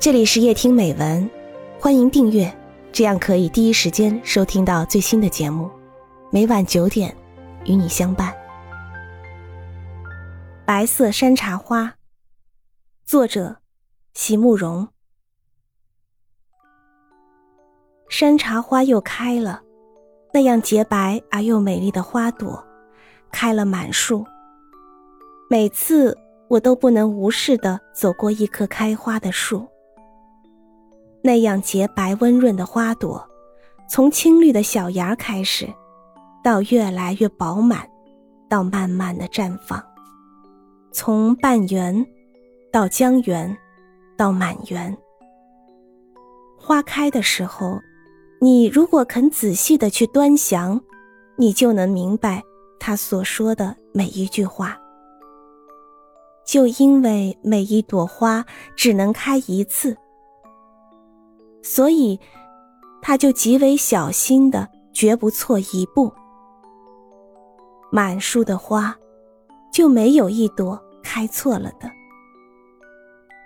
这里是夜听美文，欢迎订阅，这样可以第一时间收听到最新的节目。每晚九点，与你相伴。白色山茶花，作者席慕容。山茶花又开了，那样洁白而又美丽的花朵，开了满树。每次我都不能无视的走过一棵开花的树。那样洁白温润的花朵，从青绿的小芽开始，到越来越饱满，到慢慢的绽放；从半圆，到将圆，到满圆。花开的时候，你如果肯仔细的去端详，你就能明白他所说的每一句话。就因为每一朵花只能开一次。所以，他就极为小心的，绝不错一步。满树的花，就没有一朵开错了的。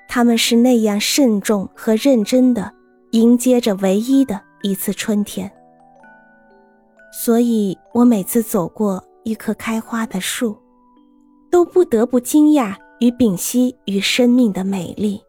他们是那样慎重和认真的迎接着唯一的一次春天。所以我每次走过一棵开花的树，都不得不惊讶与屏息与生命的美丽。